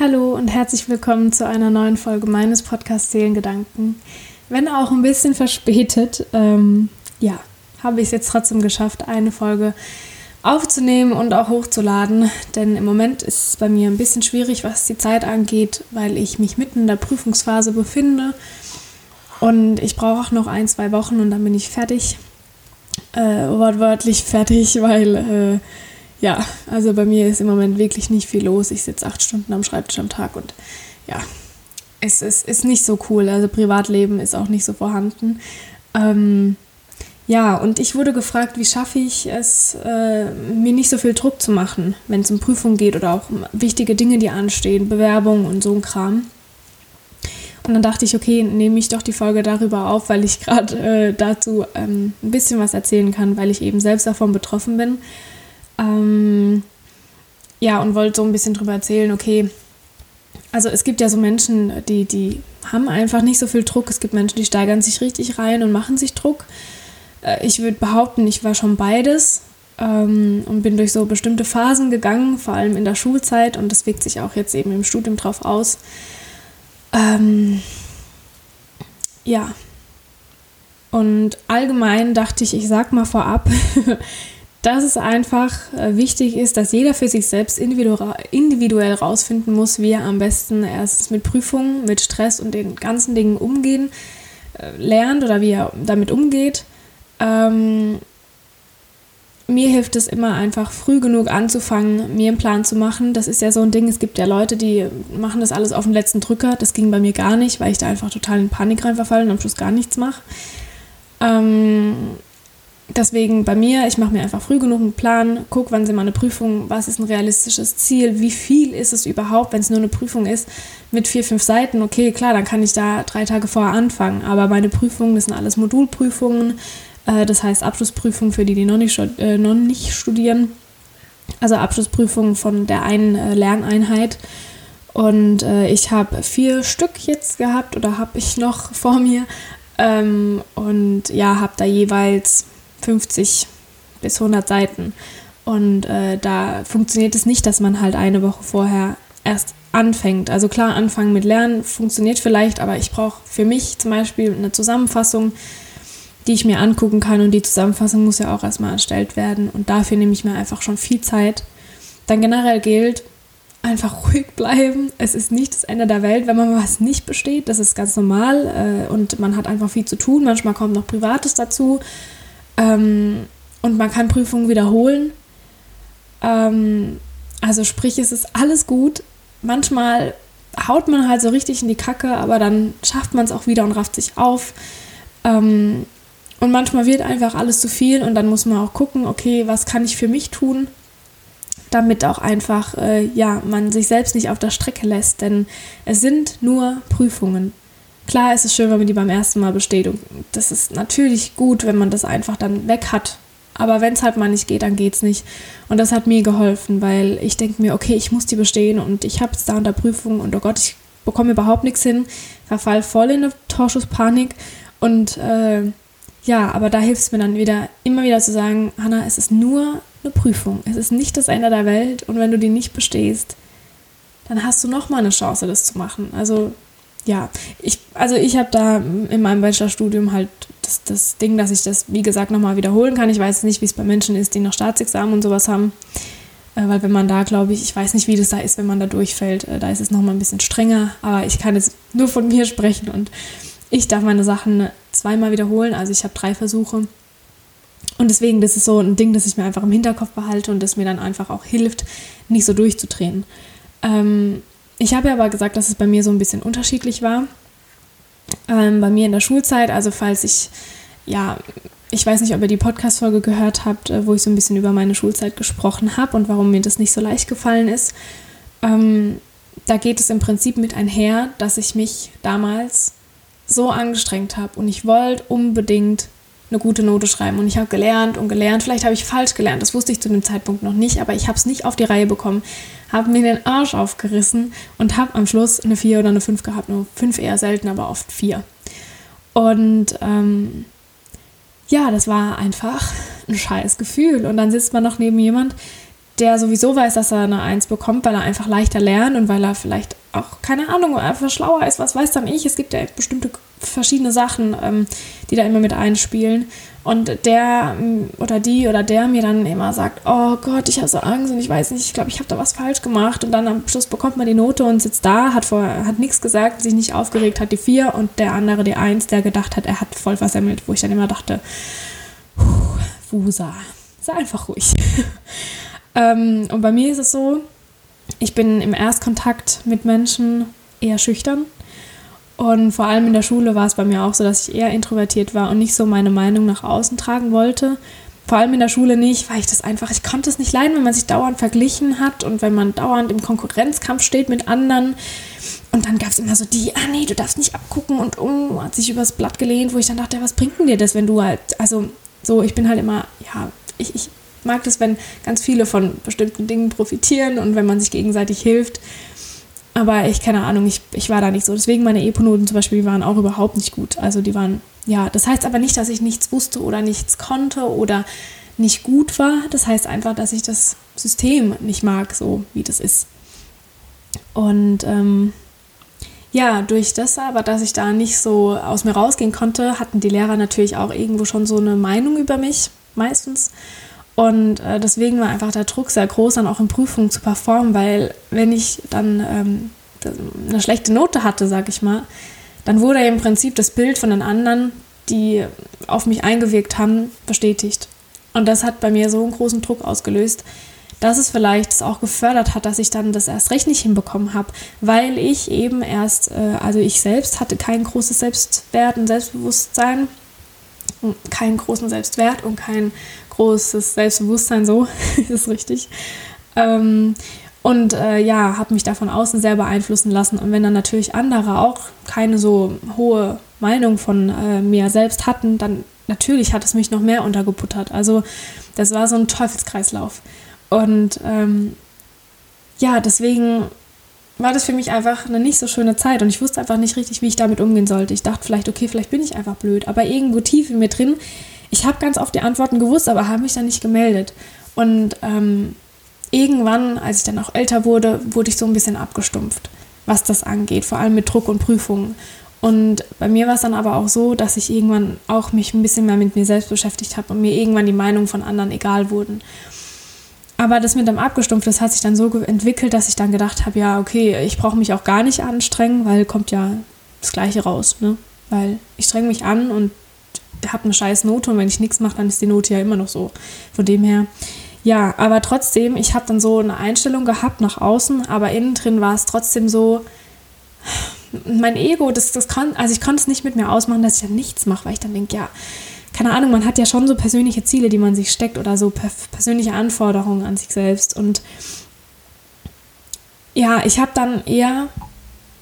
Hallo und herzlich willkommen zu einer neuen Folge meines Podcasts Seelengedanken. Wenn auch ein bisschen verspätet, ähm, ja, habe ich es jetzt trotzdem geschafft, eine Folge aufzunehmen und auch hochzuladen. Denn im Moment ist es bei mir ein bisschen schwierig, was die Zeit angeht, weil ich mich mitten in der Prüfungsphase befinde. Und ich brauche auch noch ein, zwei Wochen und dann bin ich fertig. Äh, wortwörtlich fertig, weil äh, ja, also bei mir ist im Moment wirklich nicht viel los. Ich sitze acht Stunden am Schreibtisch am Tag und ja, es ist, ist nicht so cool. Also Privatleben ist auch nicht so vorhanden. Ähm, ja, und ich wurde gefragt, wie schaffe ich es, äh, mir nicht so viel Druck zu machen, wenn es um Prüfungen geht oder auch um wichtige Dinge, die anstehen, Bewerbungen und so ein Kram. Und dann dachte ich, okay, nehme ich doch die Folge darüber auf, weil ich gerade äh, dazu ähm, ein bisschen was erzählen kann, weil ich eben selbst davon betroffen bin. Ähm, ja, und wollte so ein bisschen drüber erzählen, okay, also es gibt ja so Menschen, die, die haben einfach nicht so viel Druck. Es gibt Menschen, die steigern sich richtig rein und machen sich Druck. Äh, ich würde behaupten, ich war schon beides ähm, und bin durch so bestimmte Phasen gegangen, vor allem in der Schulzeit und das wirkt sich auch jetzt eben im Studium drauf aus. Ähm, ja. Und allgemein dachte ich, ich sag mal vorab, dass es einfach äh, wichtig ist, dass jeder für sich selbst individuell rausfinden muss, wie er am besten erst mit Prüfungen, mit Stress und den ganzen Dingen umgehen äh, lernt oder wie er damit umgeht. Ähm, mir hilft es immer einfach früh genug anzufangen, mir einen Plan zu machen. Das ist ja so ein Ding. Es gibt ja Leute, die machen das alles auf den letzten Drücker. Das ging bei mir gar nicht, weil ich da einfach total in Panik reinverfallen und am Schluss gar nichts mache. Ähm, deswegen bei mir, ich mache mir einfach früh genug einen Plan, gucke, wann sind meine Prüfungen, was ist ein realistisches Ziel, wie viel ist es überhaupt, wenn es nur eine Prüfung ist mit vier, fünf Seiten, okay, klar, dann kann ich da drei Tage vorher anfangen, aber meine Prüfungen, das sind alles Modulprüfungen, äh, das heißt Abschlussprüfungen für die, die noch nicht, äh, noch nicht studieren, also Abschlussprüfungen von der einen äh, Lerneinheit. Und äh, ich habe vier Stück jetzt gehabt oder habe ich noch vor mir. Ähm, und ja, habe da jeweils 50 bis 100 Seiten. Und äh, da funktioniert es nicht, dass man halt eine Woche vorher erst anfängt. Also klar, anfangen mit Lernen funktioniert vielleicht, aber ich brauche für mich zum Beispiel eine Zusammenfassung, die ich mir angucken kann. Und die Zusammenfassung muss ja auch erstmal erstellt werden. Und dafür nehme ich mir einfach schon viel Zeit. Dann generell gilt, einfach ruhig bleiben. Es ist nicht das Ende der Welt, wenn man was nicht besteht. Das ist ganz normal äh, und man hat einfach viel zu tun. Manchmal kommt noch Privates dazu. Ähm, und man kann Prüfungen wiederholen. Ähm, also sprich, es ist alles gut. Manchmal haut man halt so richtig in die Kacke, aber dann schafft man es auch wieder und rafft sich auf. Ähm, und manchmal wird einfach alles zu viel und dann muss man auch gucken, okay, was kann ich für mich tun, damit auch einfach, äh, ja, man sich selbst nicht auf der Strecke lässt. Denn es sind nur Prüfungen. Klar ist es schön, wenn man die beim ersten Mal besteht. Und das ist natürlich gut, wenn man das einfach dann weg hat. Aber wenn es halt mal nicht geht, dann geht es nicht. Und das hat mir geholfen, weil ich denke mir, okay, ich muss die bestehen und ich habe es da unter Prüfung und oh Gott, ich bekomme überhaupt nichts hin, verfall voll in eine Torschusspanik. Und äh, ja, aber da hilft es mir dann wieder, immer wieder zu sagen, Hanna, es ist nur eine Prüfung. Es ist nicht das Ende der Welt und wenn du die nicht bestehst, dann hast du nochmal eine Chance, das zu machen. Also ja, ich, also ich habe da in meinem Bachelorstudium halt das, das Ding, dass ich das, wie gesagt, nochmal wiederholen kann. Ich weiß nicht, wie es bei Menschen ist, die noch Staatsexamen und sowas haben. Äh, weil wenn man da, glaube ich, ich weiß nicht, wie das da ist, wenn man da durchfällt, äh, da ist es nochmal ein bisschen strenger. Aber ich kann jetzt nur von mir sprechen und ich darf meine Sachen zweimal wiederholen. Also ich habe drei Versuche. Und deswegen, das ist so ein Ding, das ich mir einfach im Hinterkopf behalte und das mir dann einfach auch hilft, nicht so durchzudrehen. Ähm, ich habe ja aber gesagt, dass es bei mir so ein bisschen unterschiedlich war. Ähm, bei mir in der Schulzeit, also falls ich, ja, ich weiß nicht, ob ihr die Podcast-Folge gehört habt, äh, wo ich so ein bisschen über meine Schulzeit gesprochen habe und warum mir das nicht so leicht gefallen ist. Ähm, da geht es im Prinzip mit einher, dass ich mich damals so angestrengt habe und ich wollte unbedingt eine gute Note schreiben. Und ich habe gelernt und gelernt. Vielleicht habe ich falsch gelernt, das wusste ich zu dem Zeitpunkt noch nicht, aber ich habe es nicht auf die Reihe bekommen. Habe mir den Arsch aufgerissen und habe am Schluss eine 4 oder eine 5 gehabt. Nur 5 eher selten, aber oft 4. Und ähm, ja, das war einfach ein scheiß Gefühl. Und dann sitzt man noch neben jemand, der sowieso weiß, dass er eine Eins bekommt, weil er einfach leichter lernt und weil er vielleicht auch, keine Ahnung, einfach schlauer ist, was weiß dann ich. Es gibt ja bestimmte verschiedene Sachen, ähm, die da immer mit einspielen. Und der mm, oder die oder der mir dann immer sagt, oh Gott, ich habe so Angst und ich weiß nicht, ich glaube, ich habe da was falsch gemacht. Und dann am Schluss bekommt man die Note und sitzt da, hat vorher hat nichts gesagt, sich nicht aufgeregt, hat die vier und der andere die eins, der gedacht hat, er hat voll versemmelt, wo ich dann immer dachte, Wusa, sei einfach ruhig. ähm, und bei mir ist es so, ich bin im Erstkontakt mit Menschen eher schüchtern und vor allem in der Schule war es bei mir auch so, dass ich eher introvertiert war und nicht so meine Meinung nach außen tragen wollte. Vor allem in der Schule nicht, weil ich das einfach, ich konnte es nicht leiden, wenn man sich dauernd verglichen hat und wenn man dauernd im Konkurrenzkampf steht mit anderen. Und dann gab es immer so die, ah nee, du darfst nicht abgucken und um, hat sich übers Blatt gelehnt, wo ich dann dachte, was bringt denn dir das, wenn du halt, also so, ich bin halt immer, ja, ich, ich mag das, wenn ganz viele von bestimmten Dingen profitieren und wenn man sich gegenseitig hilft. Aber ich, keine Ahnung, ich, ich war da nicht so. Deswegen meine Epo-Noten zum Beispiel, die waren auch überhaupt nicht gut. Also die waren, ja, das heißt aber nicht, dass ich nichts wusste oder nichts konnte oder nicht gut war. Das heißt einfach, dass ich das System nicht mag, so wie das ist. Und ähm, ja, durch das aber, dass ich da nicht so aus mir rausgehen konnte, hatten die Lehrer natürlich auch irgendwo schon so eine Meinung über mich, meistens. Und äh, deswegen war einfach der Druck sehr groß, dann auch in Prüfungen zu performen, weil wenn ich dann ähm, eine schlechte Note hatte, sag ich mal, dann wurde im Prinzip das Bild von den anderen, die auf mich eingewirkt haben, bestätigt. Und das hat bei mir so einen großen Druck ausgelöst, dass es vielleicht auch gefördert hat, dass ich dann das erst recht nicht hinbekommen habe, weil ich eben erst, äh, also ich selbst hatte kein großes Selbstwert und Selbstbewusstsein, keinen großen Selbstwert und kein großes Selbstbewusstsein, so ist richtig. Ähm, und äh, ja, habe mich da von außen sehr beeinflussen lassen. Und wenn dann natürlich andere auch keine so hohe Meinung von äh, mir selbst hatten, dann natürlich hat es mich noch mehr untergebuttert. Also das war so ein Teufelskreislauf. Und ähm, ja, deswegen war das für mich einfach eine nicht so schöne Zeit und ich wusste einfach nicht richtig, wie ich damit umgehen sollte. Ich dachte vielleicht, okay, vielleicht bin ich einfach blöd, aber irgendwo tief in mir drin ich habe ganz oft die Antworten gewusst, aber habe mich dann nicht gemeldet. Und ähm, irgendwann, als ich dann auch älter wurde, wurde ich so ein bisschen abgestumpft, was das angeht, vor allem mit Druck und Prüfungen. Und bei mir war es dann aber auch so, dass ich irgendwann auch mich ein bisschen mehr mit mir selbst beschäftigt habe und mir irgendwann die Meinung von anderen egal wurden. Aber das mit dem Abgestumpft, das hat sich dann so entwickelt, dass ich dann gedacht habe, ja, okay, ich brauche mich auch gar nicht anstrengen, weil kommt ja das Gleiche raus, ne? Weil ich strenge mich an und habe eine scheiß Note und wenn ich nichts mache, dann ist die Note ja immer noch so. Von dem her, ja, aber trotzdem, ich habe dann so eine Einstellung gehabt nach außen, aber innen drin war es trotzdem so, mein Ego, das, das kann, also ich konnte es nicht mit mir ausmachen, dass ich ja nichts mache, weil ich dann denke, ja, keine Ahnung, man hat ja schon so persönliche Ziele, die man sich steckt oder so persönliche Anforderungen an sich selbst. Und ja, ich habe dann eher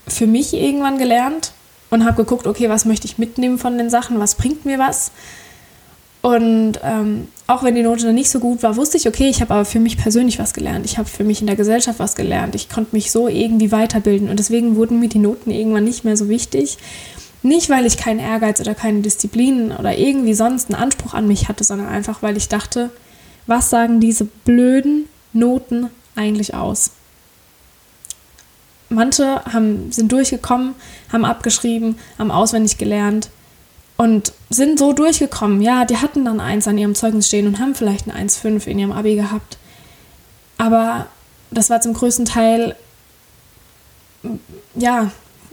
für mich irgendwann gelernt, und habe geguckt, okay, was möchte ich mitnehmen von den Sachen, was bringt mir was. Und ähm, auch wenn die Note dann nicht so gut war, wusste ich, okay, ich habe aber für mich persönlich was gelernt. Ich habe für mich in der Gesellschaft was gelernt. Ich konnte mich so irgendwie weiterbilden. Und deswegen wurden mir die Noten irgendwann nicht mehr so wichtig. Nicht, weil ich keinen Ehrgeiz oder keine Disziplin oder irgendwie sonst einen Anspruch an mich hatte, sondern einfach, weil ich dachte, was sagen diese blöden Noten eigentlich aus? Manche haben, sind durchgekommen, haben abgeschrieben, haben auswendig gelernt und sind so durchgekommen. Ja, die hatten dann eins an ihrem Zeugnis stehen und haben vielleicht ein 1,5 in ihrem Abi gehabt. Aber das war zum größten Teil, ja,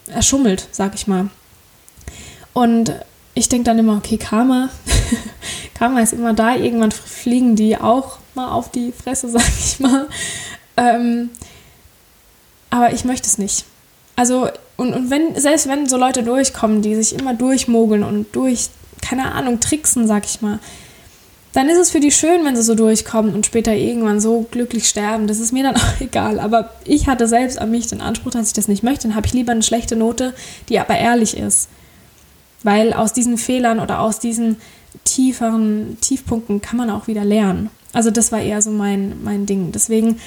erschummelt, sag ich mal. Und ich denke dann immer, okay, Karma, Karma ist immer da. Irgendwann fliegen die auch mal auf die Fresse, sag ich mal. Ähm, aber ich möchte es nicht. Also, und, und wenn, selbst wenn so Leute durchkommen, die sich immer durchmogeln und durch, keine Ahnung, tricksen, sag ich mal, dann ist es für die schön, wenn sie so durchkommen und später irgendwann so glücklich sterben. Das ist mir dann auch egal. Aber ich hatte selbst an mich den Anspruch, dass ich das nicht möchte. Dann habe ich lieber eine schlechte Note, die aber ehrlich ist. Weil aus diesen Fehlern oder aus diesen tieferen Tiefpunkten kann man auch wieder lernen. Also das war eher so mein, mein Ding. Deswegen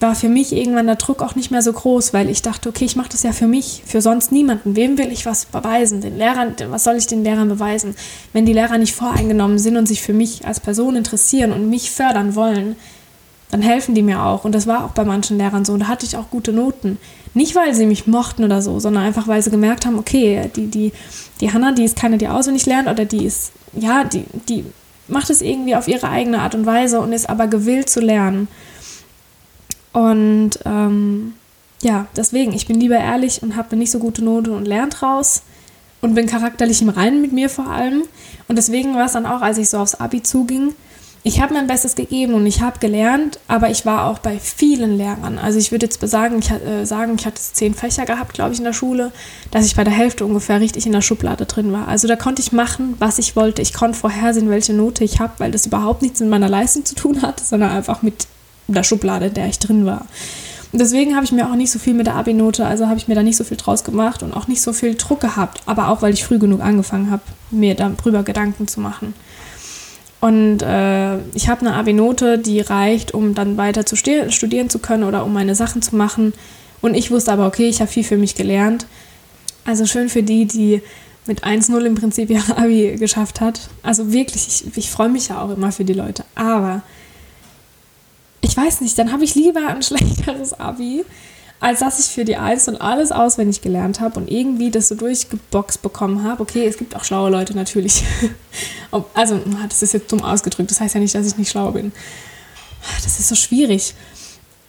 war für mich irgendwann der Druck auch nicht mehr so groß, weil ich dachte, okay, ich mache das ja für mich, für sonst niemanden. Wem will ich was beweisen? Den Lehrern, was soll ich den Lehrern beweisen? Wenn die Lehrer nicht voreingenommen sind und sich für mich als Person interessieren und mich fördern wollen, dann helfen die mir auch. Und das war auch bei manchen Lehrern so. Und da hatte ich auch gute Noten. Nicht, weil sie mich mochten oder so, sondern einfach, weil sie gemerkt haben, okay, die, die, die Hanna, die ist keine, die auswendig lernt oder die ist, ja, die, die macht es irgendwie auf ihre eigene Art und Weise und ist aber gewillt zu lernen. Und ähm, ja, deswegen, ich bin lieber ehrlich und habe nicht so gute Note und lernt raus und bin charakterlich im Reinen mit mir vor allem. Und deswegen war es dann auch, als ich so aufs Abi zuging, ich habe mein Bestes gegeben und ich habe gelernt, aber ich war auch bei vielen Lehrern. Also ich würde jetzt sagen, ich, äh, sagen, ich hatte zehn Fächer gehabt, glaube ich, in der Schule, dass ich bei der Hälfte ungefähr richtig in der Schublade drin war. Also da konnte ich machen, was ich wollte. Ich konnte vorhersehen, welche Note ich habe, weil das überhaupt nichts mit meiner Leistung zu tun hat, sondern einfach mit der Schublade, in der ich drin war. Und deswegen habe ich mir auch nicht so viel mit der Abi-Note, also habe ich mir da nicht so viel draus gemacht und auch nicht so viel Druck gehabt, aber auch weil ich früh genug angefangen habe, mir darüber Gedanken zu machen. Und äh, ich habe eine Abi-Note, die reicht, um dann weiter zu studieren zu können oder um meine Sachen zu machen. Und ich wusste aber, okay, ich habe viel für mich gelernt. Also schön für die, die mit 1-0 im Prinzip ihre Abi geschafft hat. Also wirklich, ich, ich freue mich ja auch immer für die Leute. Aber weiß nicht, dann habe ich lieber ein schlechteres Abi, als dass ich für die Eins und alles auswendig gelernt habe und irgendwie das so durchgeboxt bekommen habe. Okay, es gibt auch schlaue Leute natürlich. also, das ist jetzt dumm ausgedrückt. Das heißt ja nicht, dass ich nicht schlau bin. Das ist so schwierig.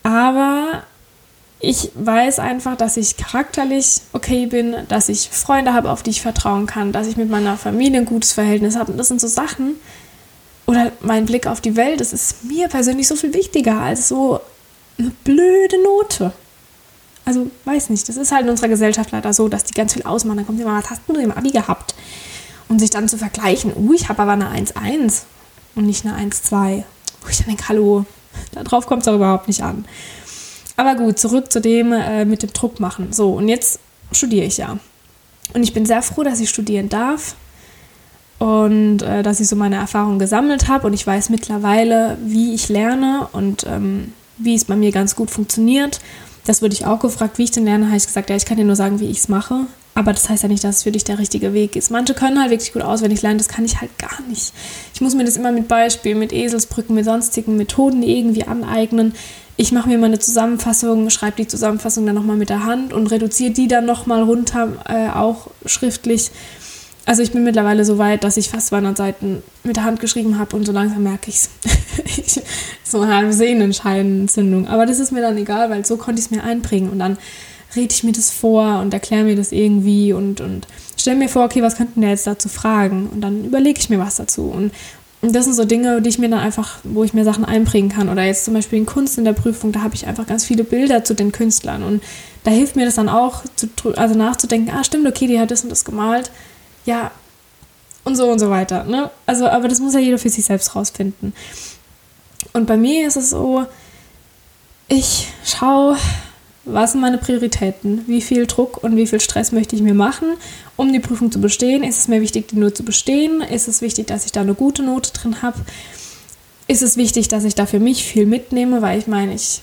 Aber ich weiß einfach, dass ich charakterlich okay bin, dass ich Freunde habe, auf die ich vertrauen kann, dass ich mit meiner Familie ein gutes Verhältnis habe. Und das sind so Sachen, oder mein Blick auf die Welt, das ist mir persönlich so viel wichtiger als so eine blöde Note. Also, weiß nicht, das ist halt in unserer Gesellschaft leider so, dass die ganz viel ausmachen. Dann kommt immer, was hast du im Abi gehabt? Und sich dann zu vergleichen, uh, ich habe aber eine 1-1 und nicht eine 1-2. Uh, ich denke, hallo, darauf kommt es auch überhaupt nicht an. Aber gut, zurück zu dem äh, mit dem Druck machen. So, und jetzt studiere ich ja. Und ich bin sehr froh, dass ich studieren darf und äh, dass ich so meine Erfahrungen gesammelt habe und ich weiß mittlerweile, wie ich lerne und ähm, wie es bei mir ganz gut funktioniert das wurde ich auch gefragt, wie ich denn lerne, habe ich gesagt, ja, ich kann dir nur sagen, wie ich es mache. Aber das heißt ja nicht, dass es für dich der richtige Weg ist. Manche können halt wirklich gut auswendig lernen, das kann ich halt gar nicht. Ich muss mir das immer mit Beispielen, mit Eselsbrücken, mit sonstigen Methoden irgendwie aneignen. Ich mache mir mal eine Zusammenfassung, schreibe die Zusammenfassung dann nochmal mit der Hand und reduziere die dann nochmal runter, äh, auch schriftlich. Also ich bin mittlerweile so weit, dass ich fast 200 Seiten mit der Hand geschrieben habe und so langsam merke ich so eine halbe Sehnenscheinentzündung. Aber das ist mir dann egal, weil so konnte ich es mir einbringen und dann rede ich mir das vor und erkläre mir das irgendwie und, und stelle mir vor, okay, was könnten der jetzt dazu fragen? Und dann überlege ich mir was dazu. Und, und das sind so Dinge, die ich mir dann einfach, wo ich mir Sachen einbringen kann. Oder jetzt zum Beispiel in Kunst in der Prüfung, da habe ich einfach ganz viele Bilder zu den Künstlern. Und da hilft mir das dann auch, zu, also nachzudenken, ah, stimmt, okay, die hat das und das gemalt ja, und so und so weiter. Ne? Also, aber das muss ja jeder für sich selbst rausfinden. Und bei mir ist es so, ich schaue, was sind meine Prioritäten? Wie viel Druck und wie viel Stress möchte ich mir machen, um die Prüfung zu bestehen? Ist es mir wichtig, die nur zu bestehen? Ist es wichtig, dass ich da eine gute Note drin habe? Ist es wichtig, dass ich da für mich viel mitnehme? Weil ich meine, ich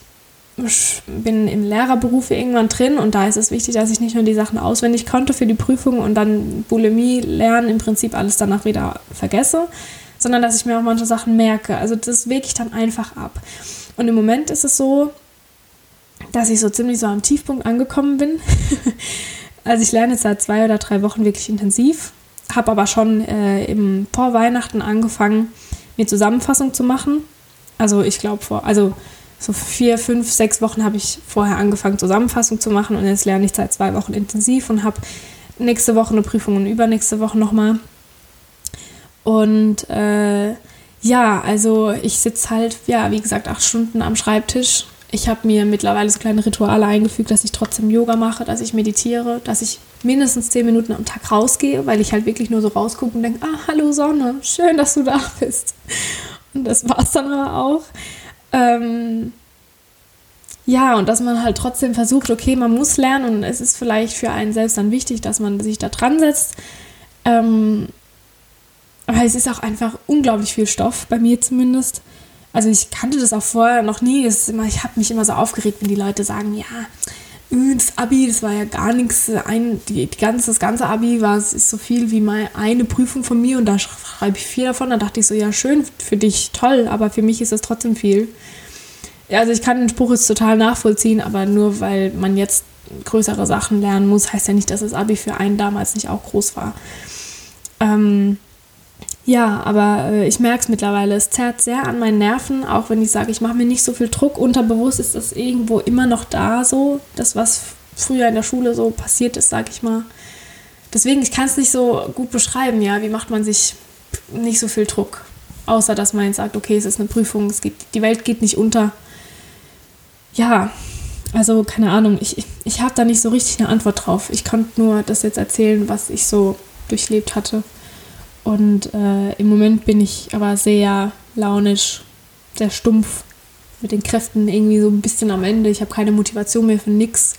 bin im Lehrerberuf irgendwann drin und da ist es wichtig, dass ich nicht nur die Sachen auswendig konnte für die Prüfung und dann Bulimie lernen im Prinzip alles danach wieder vergesse, sondern dass ich mir auch manche Sachen merke. Also das wege ich dann einfach ab. Und im Moment ist es so, dass ich so ziemlich so am Tiefpunkt angekommen bin. also ich lerne jetzt seit zwei oder drei Wochen wirklich intensiv, habe aber schon äh, im vor Weihnachten angefangen, mir Zusammenfassung zu machen. Also ich glaube vor, also so vier, fünf, sechs Wochen habe ich vorher angefangen, Zusammenfassung zu machen und jetzt lerne ich seit zwei Wochen intensiv und habe nächste Woche eine Prüfung und übernächste Woche nochmal. Und äh, ja, also ich sitze halt, ja, wie gesagt, acht Stunden am Schreibtisch. Ich habe mir mittlerweile so kleine Rituale eingefügt, dass ich trotzdem Yoga mache, dass ich meditiere, dass ich mindestens zehn Minuten am Tag rausgehe, weil ich halt wirklich nur so rausgucke und denke, ah, hallo Sonne, schön, dass du da bist. Und das war es dann aber auch. Ähm, ja, und dass man halt trotzdem versucht, okay, man muss lernen und es ist vielleicht für einen selbst dann wichtig, dass man sich da dran setzt. Ähm, aber es ist auch einfach unglaublich viel Stoff, bei mir zumindest. Also ich kannte das auch vorher noch nie. Immer, ich habe mich immer so aufgeregt, wenn die Leute sagen, ja, das Abi, das war ja gar nichts. Ein, die, die ganze, das ganze Abi war ist so viel wie mal eine Prüfung von mir und da schreibe ich vier davon. Da dachte ich so, ja, schön für dich, toll, aber für mich ist das trotzdem viel. Ja, also ich kann den Spruch jetzt total nachvollziehen, aber nur weil man jetzt größere Sachen lernen muss, heißt ja nicht, dass das Abi für einen damals nicht auch groß war. Ähm, ja, aber äh, ich merke es mittlerweile. Es zerrt sehr an meinen Nerven, auch wenn ich sage, ich mache mir nicht so viel Druck. Unterbewusst ist das irgendwo immer noch da, so das, was früher in der Schule so passiert ist, sage ich mal. Deswegen, ich kann es nicht so gut beschreiben, ja. Wie macht man sich nicht so viel Druck? Außer, dass man jetzt sagt, okay, es ist eine Prüfung, es geht, die Welt geht nicht unter. Ja, also keine Ahnung, ich, ich habe da nicht so richtig eine Antwort drauf. Ich konnte nur das jetzt erzählen, was ich so durchlebt hatte. Und äh, im Moment bin ich aber sehr launisch, sehr stumpf, mit den Kräften irgendwie so ein bisschen am Ende. Ich habe keine Motivation mehr für nichts.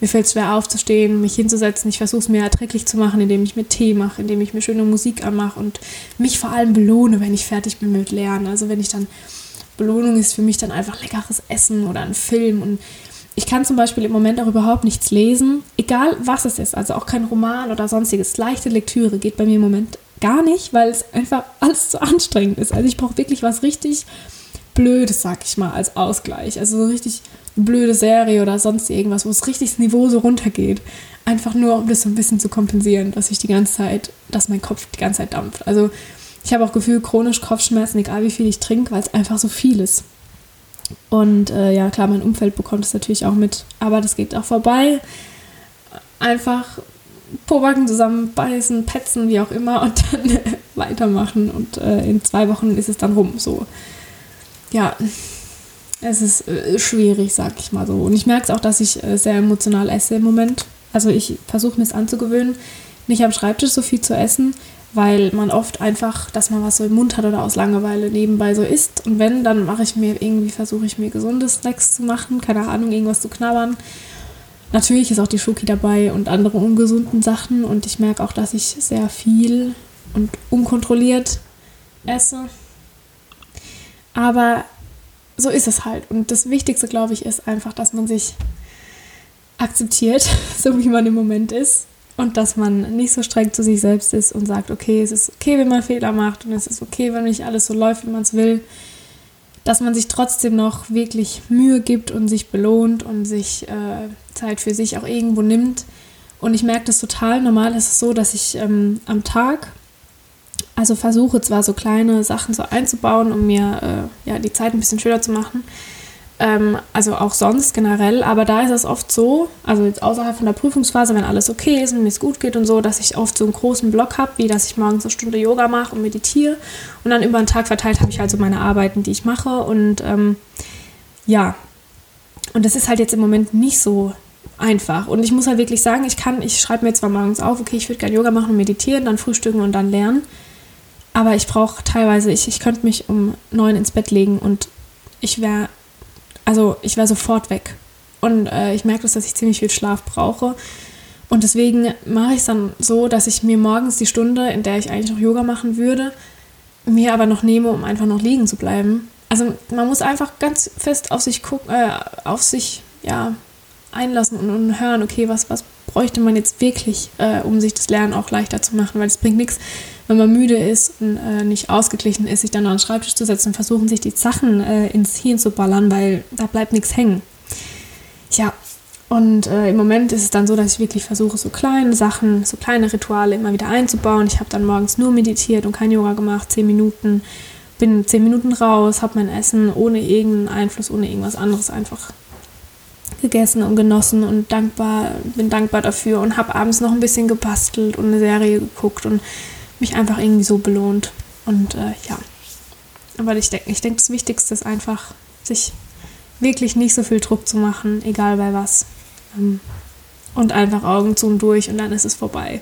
Mir fällt es schwer aufzustehen, mich hinzusetzen. Ich versuche es mir erträglich zu machen, indem ich mir Tee mache, indem ich mir schöne Musik anmache und mich vor allem belohne, wenn ich fertig bin mit Lernen. Also wenn ich dann, Belohnung ist für mich dann einfach leckeres Essen oder ein Film und ich kann zum Beispiel im Moment auch überhaupt nichts lesen, egal was es ist, also auch kein Roman oder sonstiges. Leichte Lektüre geht bei mir im Moment gar nicht, weil es einfach alles zu anstrengend ist. Also ich brauche wirklich was richtig Blödes, sag ich mal, als Ausgleich. Also so richtig blöde Serie oder sonst irgendwas, wo es richtig das Niveau so runtergeht. Einfach nur, um das so ein bisschen zu kompensieren, dass ich die ganze Zeit, dass mein Kopf die ganze Zeit dampft. Also ich habe auch Gefühl, chronisch Kopfschmerzen, egal wie viel ich trinke, weil es einfach so viel ist. Und äh, ja, klar, mein Umfeld bekommt es natürlich auch mit, aber das geht auch vorbei. Einfach Pobacken zusammenbeißen, petzen, wie auch immer und dann äh, weitermachen. Und äh, in zwei Wochen ist es dann rum. So, ja, es ist äh, schwierig, sag ich mal so. Und ich merke es auch, dass ich äh, sehr emotional esse im Moment. Also ich versuche mir es anzugewöhnen, nicht am Schreibtisch so viel zu essen, weil man oft einfach, dass man was so im Mund hat oder aus Langeweile nebenbei so isst. Und wenn, dann mache ich mir irgendwie, versuche ich mir gesunde Snacks zu machen, keine Ahnung, irgendwas zu knabbern. Natürlich ist auch die Schoki dabei und andere ungesunden Sachen und ich merke auch, dass ich sehr viel und unkontrolliert esse. Aber so ist es halt. Und das Wichtigste, glaube ich, ist einfach, dass man sich akzeptiert, so wie man im Moment ist und dass man nicht so streng zu sich selbst ist und sagt, okay, es ist okay, wenn man Fehler macht und es ist okay, wenn nicht alles so läuft, wie man es will. Dass man sich trotzdem noch wirklich Mühe gibt und sich belohnt und sich äh, Zeit für sich auch irgendwo nimmt. Und ich merke das total. Normal ist es so, dass ich ähm, am Tag, also versuche zwar so kleine Sachen so einzubauen, um mir äh, ja, die Zeit ein bisschen schöner zu machen, ähm, also auch sonst generell, aber da ist es oft so, also jetzt außerhalb von der Prüfungsphase, wenn alles okay ist und mir es gut geht und so, dass ich oft so einen großen Block habe, wie dass ich morgens eine Stunde Yoga mache und meditiere und dann über den Tag verteilt habe ich halt so meine Arbeiten, die ich mache und ähm, ja, und das ist halt jetzt im Moment nicht so einfach. Und ich muss halt wirklich sagen, ich kann, ich schreibe mir zwar morgens auf, okay, ich würde gerne Yoga machen und meditieren, dann frühstücken und dann lernen. Aber ich brauche teilweise, ich, ich könnte mich um neun ins Bett legen und ich wäre also ich war sofort weg. Und äh, ich merke, dass ich ziemlich viel Schlaf brauche. Und deswegen mache ich es dann so, dass ich mir morgens die Stunde, in der ich eigentlich noch Yoga machen würde, mir aber noch nehme, um einfach noch liegen zu bleiben. Also man muss einfach ganz fest auf sich gucken, äh, auf sich ja einlassen und, und, hören, okay, was, was bräuchte man jetzt wirklich, äh, um sich das Lernen auch leichter zu machen, weil es bringt nichts, wenn man müde ist und äh, nicht ausgeglichen ist, sich dann an den Schreibtisch zu setzen und versuchen, sich die Sachen äh, ins Hirn zu ballern, weil da bleibt nichts hängen. Ja, und äh, im Moment ist es dann so, dass ich wirklich versuche, so kleine Sachen, so kleine Rituale immer wieder einzubauen. Ich habe dann morgens nur meditiert und kein Yoga gemacht, zehn Minuten, bin zehn Minuten raus, habe mein Essen ohne irgendeinen Einfluss, ohne irgendwas anderes einfach gegessen und genossen und dankbar, bin dankbar dafür und habe abends noch ein bisschen gebastelt und eine Serie geguckt und mich einfach irgendwie so belohnt. Und äh, ja, aber ich denke, ich denke, das Wichtigste ist einfach, sich wirklich nicht so viel Druck zu machen, egal bei was. Ähm, und einfach Augen zu und durch und dann ist es vorbei.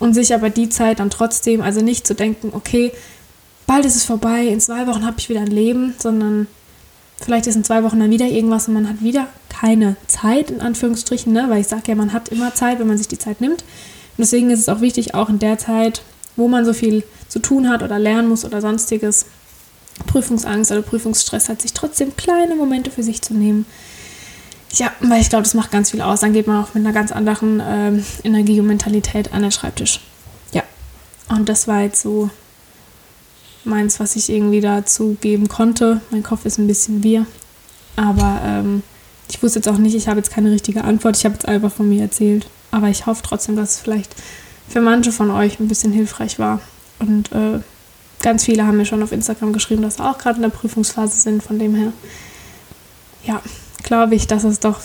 Und sich aber die Zeit dann trotzdem, also nicht zu denken, okay, bald ist es vorbei, in zwei Wochen habe ich wieder ein Leben, sondern vielleicht ist in zwei Wochen dann wieder irgendwas und man hat wieder keine Zeit, in Anführungsstrichen, ne? weil ich sage ja, man hat immer Zeit, wenn man sich die Zeit nimmt. Und deswegen ist es auch wichtig, auch in der Zeit wo man so viel zu tun hat oder lernen muss oder sonstiges, Prüfungsangst oder Prüfungsstress hat, sich trotzdem kleine Momente für sich zu nehmen. Ja, weil ich glaube, das macht ganz viel aus. Dann geht man auch mit einer ganz anderen äh, Energie und Mentalität an den Schreibtisch. Ja, und das war jetzt so meins, was ich irgendwie dazu geben konnte. Mein Kopf ist ein bisschen wir. Aber ähm, ich wusste jetzt auch nicht, ich habe jetzt keine richtige Antwort. Ich habe jetzt einfach von mir erzählt. Aber ich hoffe trotzdem, dass es vielleicht für manche von euch ein bisschen hilfreich war. Und äh, ganz viele haben mir schon auf Instagram geschrieben, dass sie auch gerade in der Prüfungsphase sind. Von dem her, ja, glaube ich, dass es doch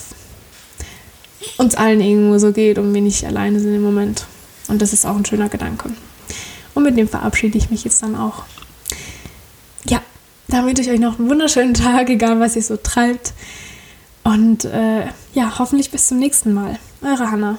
uns allen irgendwo so geht und wir nicht alleine sind im Moment. Und das ist auch ein schöner Gedanke. Und mit dem verabschiede ich mich jetzt dann auch. Da wünsche ich euch noch einen wunderschönen Tag, egal was ihr so treibt. Und äh, ja, hoffentlich bis zum nächsten Mal. Eure Hanna.